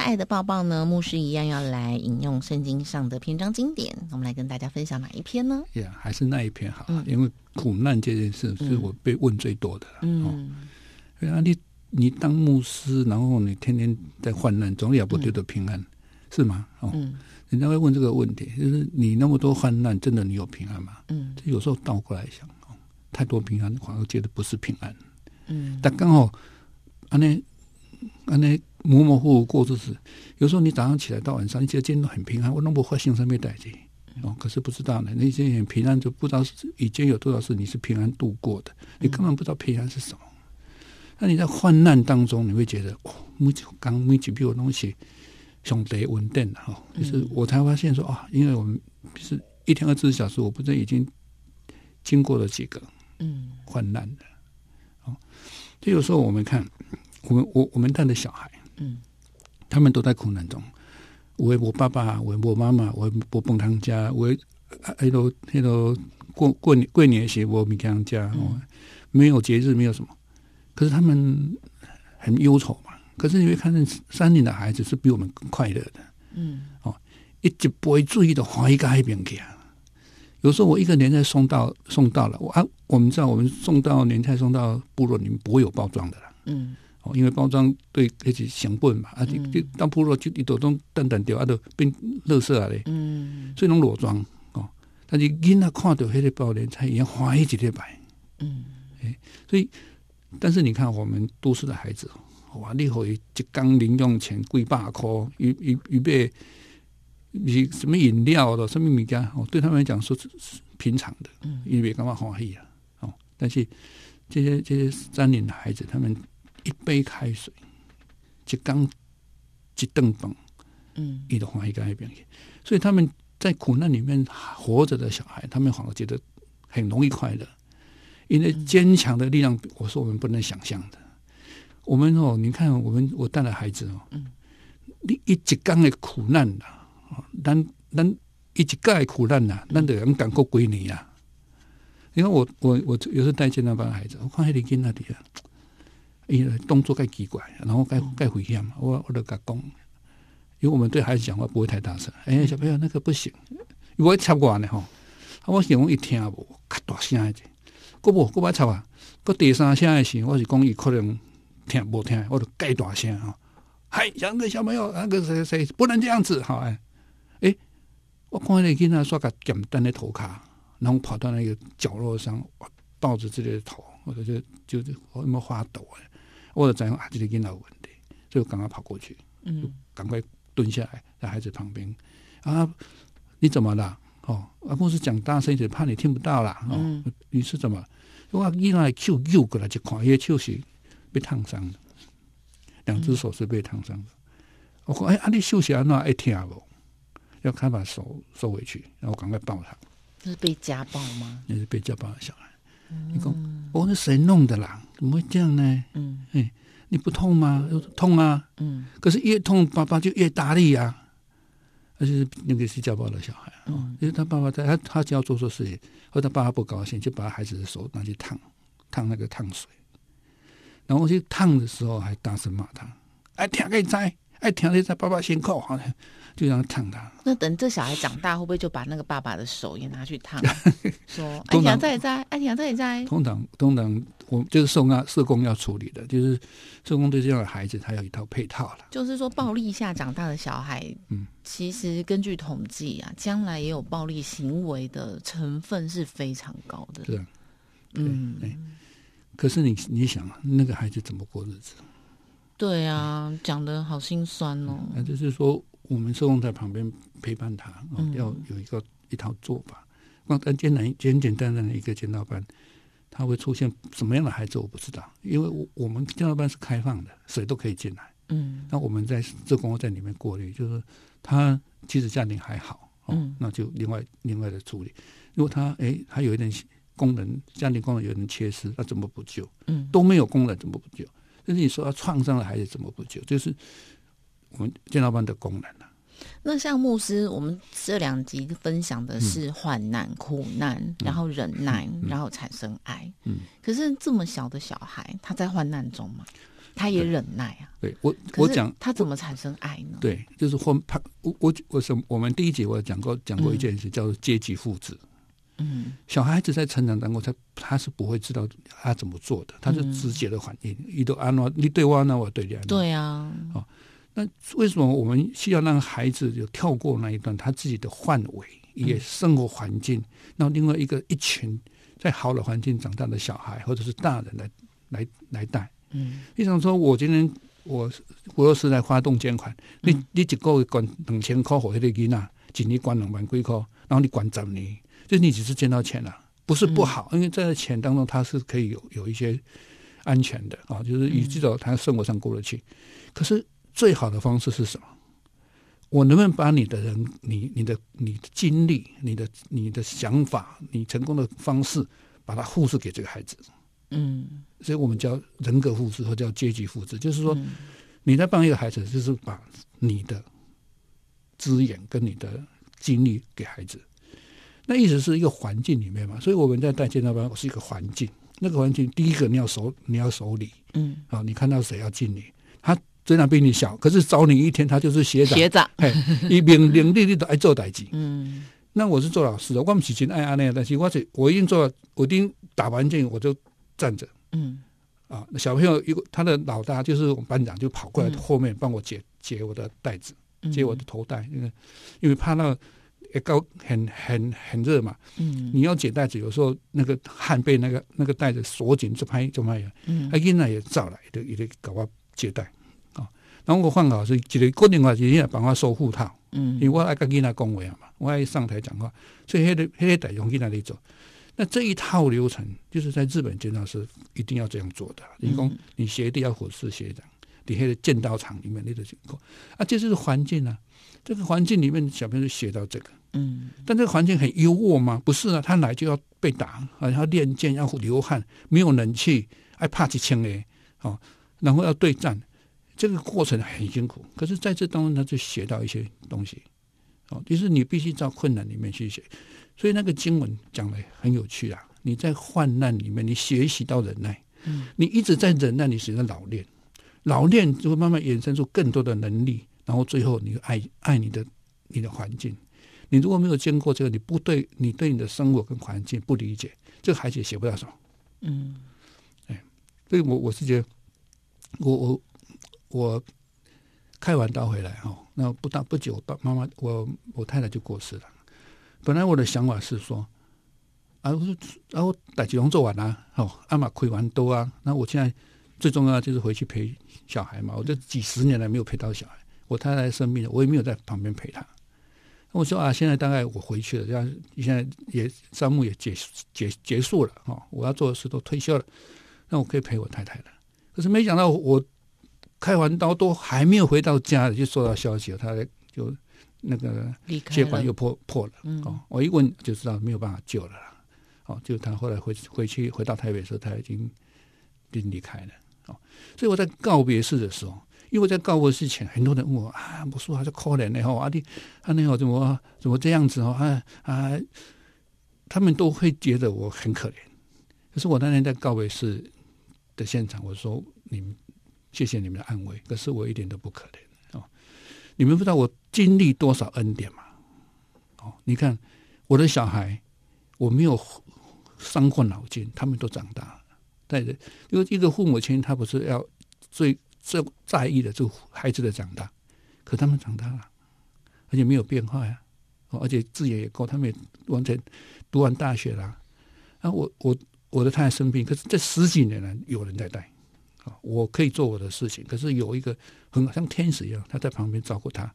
爱的抱抱呢？牧师一样要来引用圣经上的篇章经典，我们来跟大家分享哪一篇呢？呀，还是那一篇好，因为苦难这件事是我被问最多的了。嗯，啊，你你当牧师，然后你天天在患难中也不觉得平安，是吗？哦，人家会问这个问题，就是你那么多患难，真的你有平安吗？嗯，有时候倒过来想，哦，太多平安反而觉得不是平安。嗯，但刚好，啊那啊那。模模糊糊过日子，有时候你早上起来到晚上，你觉得今天都很平安，我那么坏心上面带劲哦，可是不知道呢，那些很平安，就不知道是已经有多少事你是平安度过的，你根本不知道平安是什么。那你在患难当中，你会觉得哦，每刚每几笔东西相对稳定了哈，就是我才发现说啊，因为我们是一天二十四小时，我不知道已经经过了几个嗯。患难的哦，就有时候我们看我们我我们带的小孩。嗯，他们都在苦难中。我我爸爸，我我妈妈，我我蹦堂家，我那都那都过过年过年时我米康家哦，没有节日，没有什么。可是他们很忧愁嘛。可是你会看见山林的孩子是比我们更快乐的。嗯，哦，一直不会注意的花一个海边去啊。有时候我一个年菜送到送到了，我啊，我们知道我们送到年菜送到部落里面不会有包装的了。嗯。哦，因为包装对那些成本嘛，啊，就就当铺落就一朵种淡淡掉，啊，都变垃圾啊嘞。嗯，所以拢裸装哦。但是囡仔看到迄个包莲菜，也欢喜一礼拜。嗯，哎，所以，但是你看我们都市的孩子，哇，你可以一缸零用钱几百块，预预预备，你什么饮料的，什么物件，哦，对他们来讲说是平常的，嗯，因为干嘛欢喜啊？哦，但是这些这些三年的孩子，他们。一杯开水，一缸一顿饭，嗯，你都欢喜改变去。所以他们在苦难里面活着的小孩，他们反而觉得很容易快乐，因为坚强的力量，我说我们不能想象的。我们哦，你看我们我带的孩子哦，嗯，你一一缸的苦难呐，咱咱一一缸的苦难呐，咱得人赶过归你呀。你看我我我有时候带见那帮孩子，我看那里跟那里啊。因为动作太奇怪，然后该该危险嘛，我我都甲讲，因为我们对孩子讲话不会太大声。哎，小朋友那个不行，我插过呢吼，我形容一听无，较大声一点，个无个要插啊，个第三声的时，我是讲伊可能听无听，我就盖大声吼。嗨，两个小朋友，那个谁谁不能这样子哈？哎，哎，我看那囡仔刷个简单的头卡，然后跑到那个角落上，抱着自己的头，我就就就我有没有发抖哎？我者怎样啊？这个囡仔有问题，就赶快跑过去，嗯，赶快蹲下来，在孩子旁边啊，你怎么了？哦，啊公是讲大声一点，怕你听不到啦。哦，你是怎么？我囡仔手右过来就看，伊手是被烫伤的，两只手是被烫伤的。我讲：“哎，啊，你手是安怎爱听不？要他把手收回去，然后赶快抱他。这是被家暴吗？那是被家暴的小孩。你讲，我是谁弄的啦？怎么会这样呢？嗯，哎，你不痛吗？痛啊！嗯，可是越痛，爸爸就越大力啊。而且那个是家暴的小孩嗯，因为他爸爸在他他只要做错事情，或者他爸爸不高兴，就把孩子的手拿去烫烫那个烫水，然后去烫的时候还大声骂他，哎，听个在，哎，听你在爸爸先扣好像。就让他烫他。那等这小孩长大，会不会就把那个爸爸的手也拿去烫？说安婷在在，安婷在在。通常通常，我就是社工社工要处理的，就是社工对这样的孩子，他有一套配套了。就是说，暴力下长大的小孩，嗯，其实根据统计啊，将来也有暴力行为的成分是非常高的。是，嗯，可是你你想，那个孩子怎么过日子？对啊，讲的好心酸哦。那就是说，我们社工在旁边陪伴他，要有一个一套做法。光单简单简简单单的一个监导班，他会出现什么样的孩子，我不知道。因为我我们监导班是开放的，谁都可以进来。嗯，那我们在这工作在里面过滤，就是他其实家庭还好，嗯，那就另外另外的处理。如果他哎，他有一点功能，家庭功能有点缺失，那怎么补救？嗯，都没有功能怎么补救？但是你说他创伤的孩子怎么补救？就是我们建造班的功能了。那像牧师，我们这两集分享的是患难、苦难，然后忍耐，然后产生爱。嗯，可是这么小的小孩，他在患难中嘛，他也忍耐啊。对我，我讲他怎么产生爱呢？对，就是患他我我我什我们第一节我讲过讲过一件事，叫做阶级父子。嗯，小孩子在成长当中，他他是不会知道他怎么做的，他是直接的反应，你都安诺，你对我那我对你。对啊，哦。那为什么我们需要让孩子有跳过那一段他自己的范围，也生活环境，那另外一个一群在好的环境长大的小孩或者是大人来来来带？嗯，你想说，我今天我我要是来发动捐款，你你一个月管两千块，或者个囡仔，一年管两万几块，然后你管十年，就你只是捐到钱了，不是不好，因为在钱当中他是可以有有一些安全的啊，就是以至少他生活上过得去，可是。最好的方式是什么？我能不能把你的人、你、你的、你的经历、你的、你的想法、你成功的方式，把它复制给这个孩子？嗯，所以我们叫人格复制或叫阶级复制，就是说你在帮一个孩子，就是把你的资源跟你的经历给孩子。那意思是一个环境里面嘛，所以我们在带建造班，我是一个环境。那个环境，第一个你要守，你要守礼。嗯，啊，你看到谁要敬礼，他。虽然比你小，可是早你一天，他就是学长。学长，嘿，一命令你，你都爱做代志。嗯，那我是做老师的，我们是真爱安那样，但是我是我已经做，我已经打完仗，我就站着。嗯，啊，小朋友一个他的老大就是我们班长，就跑过来后面帮我解解我的带子，解我的头带，因为因为怕那个高很很很热嘛。嗯，你要解带子，有时候那个汗被那个那个带子锁紧，就拍就拍。嗯，啊，囡仔也照来，就一直搞我解带。然后我换好是一个固定话，就是来帮我收护套。嗯，因为我爱跟囡仔讲话嘛，我爱上台讲话，所以迄个迄个代用囡仔来做。那这一套流程，就是在日本见到是一定要这样做的。你讲你学弟要虎视学长，你迄个剑道场里面你都经过啊，这就是环境啊。这个环境里面小朋友学到这个，嗯，但这个环境很优渥吗？不是啊，他来就要被打啊，要练剑，要流汗，没有冷气，还怕起枪诶，哦，然后要对战。这个过程很辛苦，可是在这当中，他就学到一些东西，哦，就是你必须到困难里面去学，所以那个经文讲的很有趣啊。你在患难里面，你学习到忍耐，嗯，你一直在忍耐，你是在老练，老练就会慢慢衍生出更多的能力，然后最后你爱爱你的你的环境。你如果没有经过这个，你不对你对你的生活跟环境不理解，这个孩子也学不到什么。嗯，哎，所以我我是觉得，我我。我开完刀回来哈，那不大不久，爸妈妈我我太太就过世了。本来我的想法是说，啊，我说然后打几龙做完了，哦，阿玛亏完多啊，那我现在最重要就是回去陪小孩嘛。我这几十年来没有陪到小孩，我太太生病了，我也没有在旁边陪她。我说啊，现在大概我回去了，这样现在也招募也结结结束了哈，我要做的事都退休了，那我可以陪我太太了。可是没想到我。开完刀都还没有回到家，就收到消息，他就那个血管又破破了。哦，我一问就知道没有办法救了啦。哦，就他后来回回去回到台北的时候，他已经已经离开了。哦，所以我在告别式的时候，因为在告别式前，很多人问我啊，我说还是可怜的哈，阿弟阿那个怎么怎么这样子哦啊啊，他们都会觉得我很可怜。可是我那天在告别式的现场，我说你们。谢谢你们的安慰，可是我一点都不可怜哦。你们不知道我经历多少恩典吗？哦，你看我的小孩，我没有伤过脑筋，他们都长大了。对的，因为一个父母亲，他不是要最最在意的，就孩子的长大，可他们长大了，而且没有变化呀。而且字也也够，他们也完全读完大学了。啊，我我我的太太生病，可是这十几年来有人在带，我可以做我的事情，可是有一个很像天使一样，他在旁边照顾他，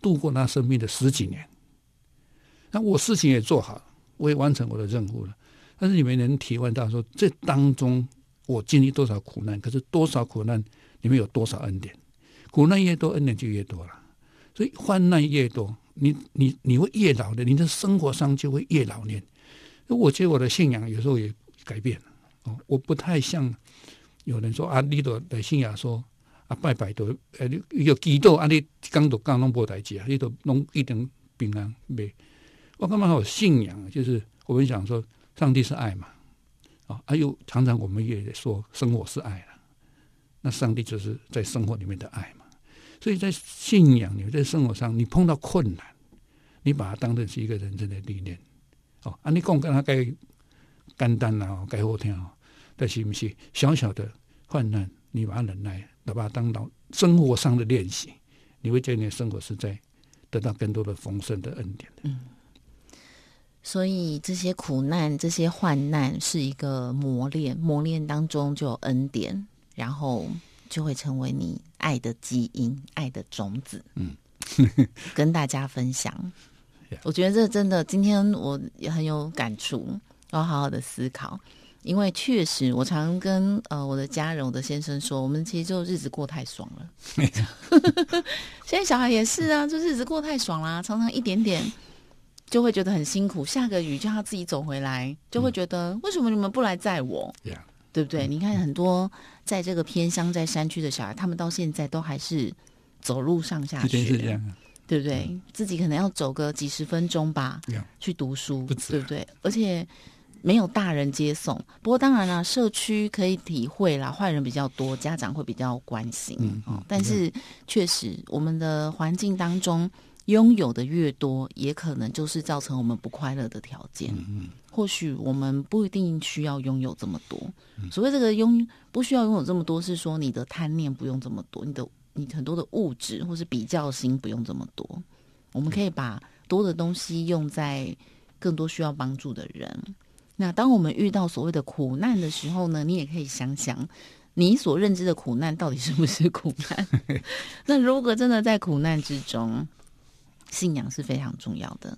度过他生命的十几年。那我事情也做好，我也完成我的任务了。但是你们能体会到说，这当中我经历多少苦难，可是多少苦难，你们有多少恩典？苦难越多，恩典就越多了。所以患难越多，你你你会越老的，你的生活上就会越老年。我觉得我的信仰有时候也改变了哦，我不太像有人说啊，你都来信仰说啊，拜拜都呃，有祈祷啊，你刚都刚拢无代志啊，你都拢一定平安没。我干嘛有信仰？就是我们讲说，上帝是爱嘛，啊，还有常常我们也说，生活是爱了，那上帝就是在生活里面的爱嘛。所以在信仰，你在生活上，你碰到困难，你把它当成是一个人生的历练。哦，啊，你讲跟他该简单啊，该好听啊，但是不是小小的患难，你把它忍耐，把它当到生活上的练习，你会觉得你的生活是在得到更多的丰盛的恩典的。嗯。所以这些苦难、这些患难是一个磨练，磨练当中就有恩典，然后就会成为你爱的基因、爱的种子。嗯，跟大家分享。我觉得这真的，今天我也很有感触，要好好的思考。因为确实，我常跟呃我的家人、我的先生说，我们其实就日子过太爽了。现在小孩也是啊，就日子过太爽啦，常常一点点。就会觉得很辛苦，下个雨叫他自己走回来，就会觉得为什么你们不来载我？对不对？你看很多在这个偏乡、在山区的小孩，他们到现在都还是走路上下学，对不对？自己可能要走个几十分钟吧，去读书，对不对？而且没有大人接送。不过当然啦，社区可以体会啦，坏人比较多，家长会比较关心。嗯，但是确实，我们的环境当中。拥有的越多，也可能就是造成我们不快乐的条件。嗯或许我们不一定需要拥有这么多。所谓这个拥不需要拥有这么多，是说你的贪念不用这么多，你的你很多的物质或是比较心不用这么多。我们可以把多的东西用在更多需要帮助的人。那当我们遇到所谓的苦难的时候呢，你也可以想想，你所认知的苦难到底是不是苦难？那如果真的在苦难之中，信仰是非常重要的。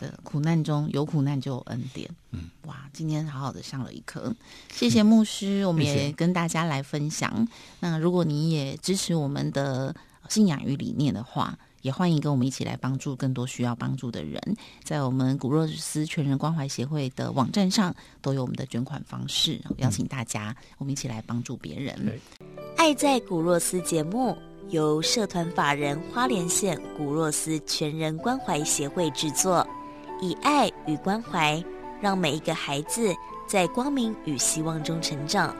的苦难中有苦难就有恩典。嗯，哇，今天好好的上了一课，谢谢牧师。我们也跟大家来分享。那如果你也支持我们的信仰与理念的话，也欢迎跟我们一起来帮助更多需要帮助的人。在我们古若斯全人关怀协会的网站上都有我们的捐款方式，邀请大家我们一起来帮助别人。爱在古若斯节目。由社团法人花莲县古若斯全人关怀协会制作，以爱与关怀，让每一个孩子在光明与希望中成长。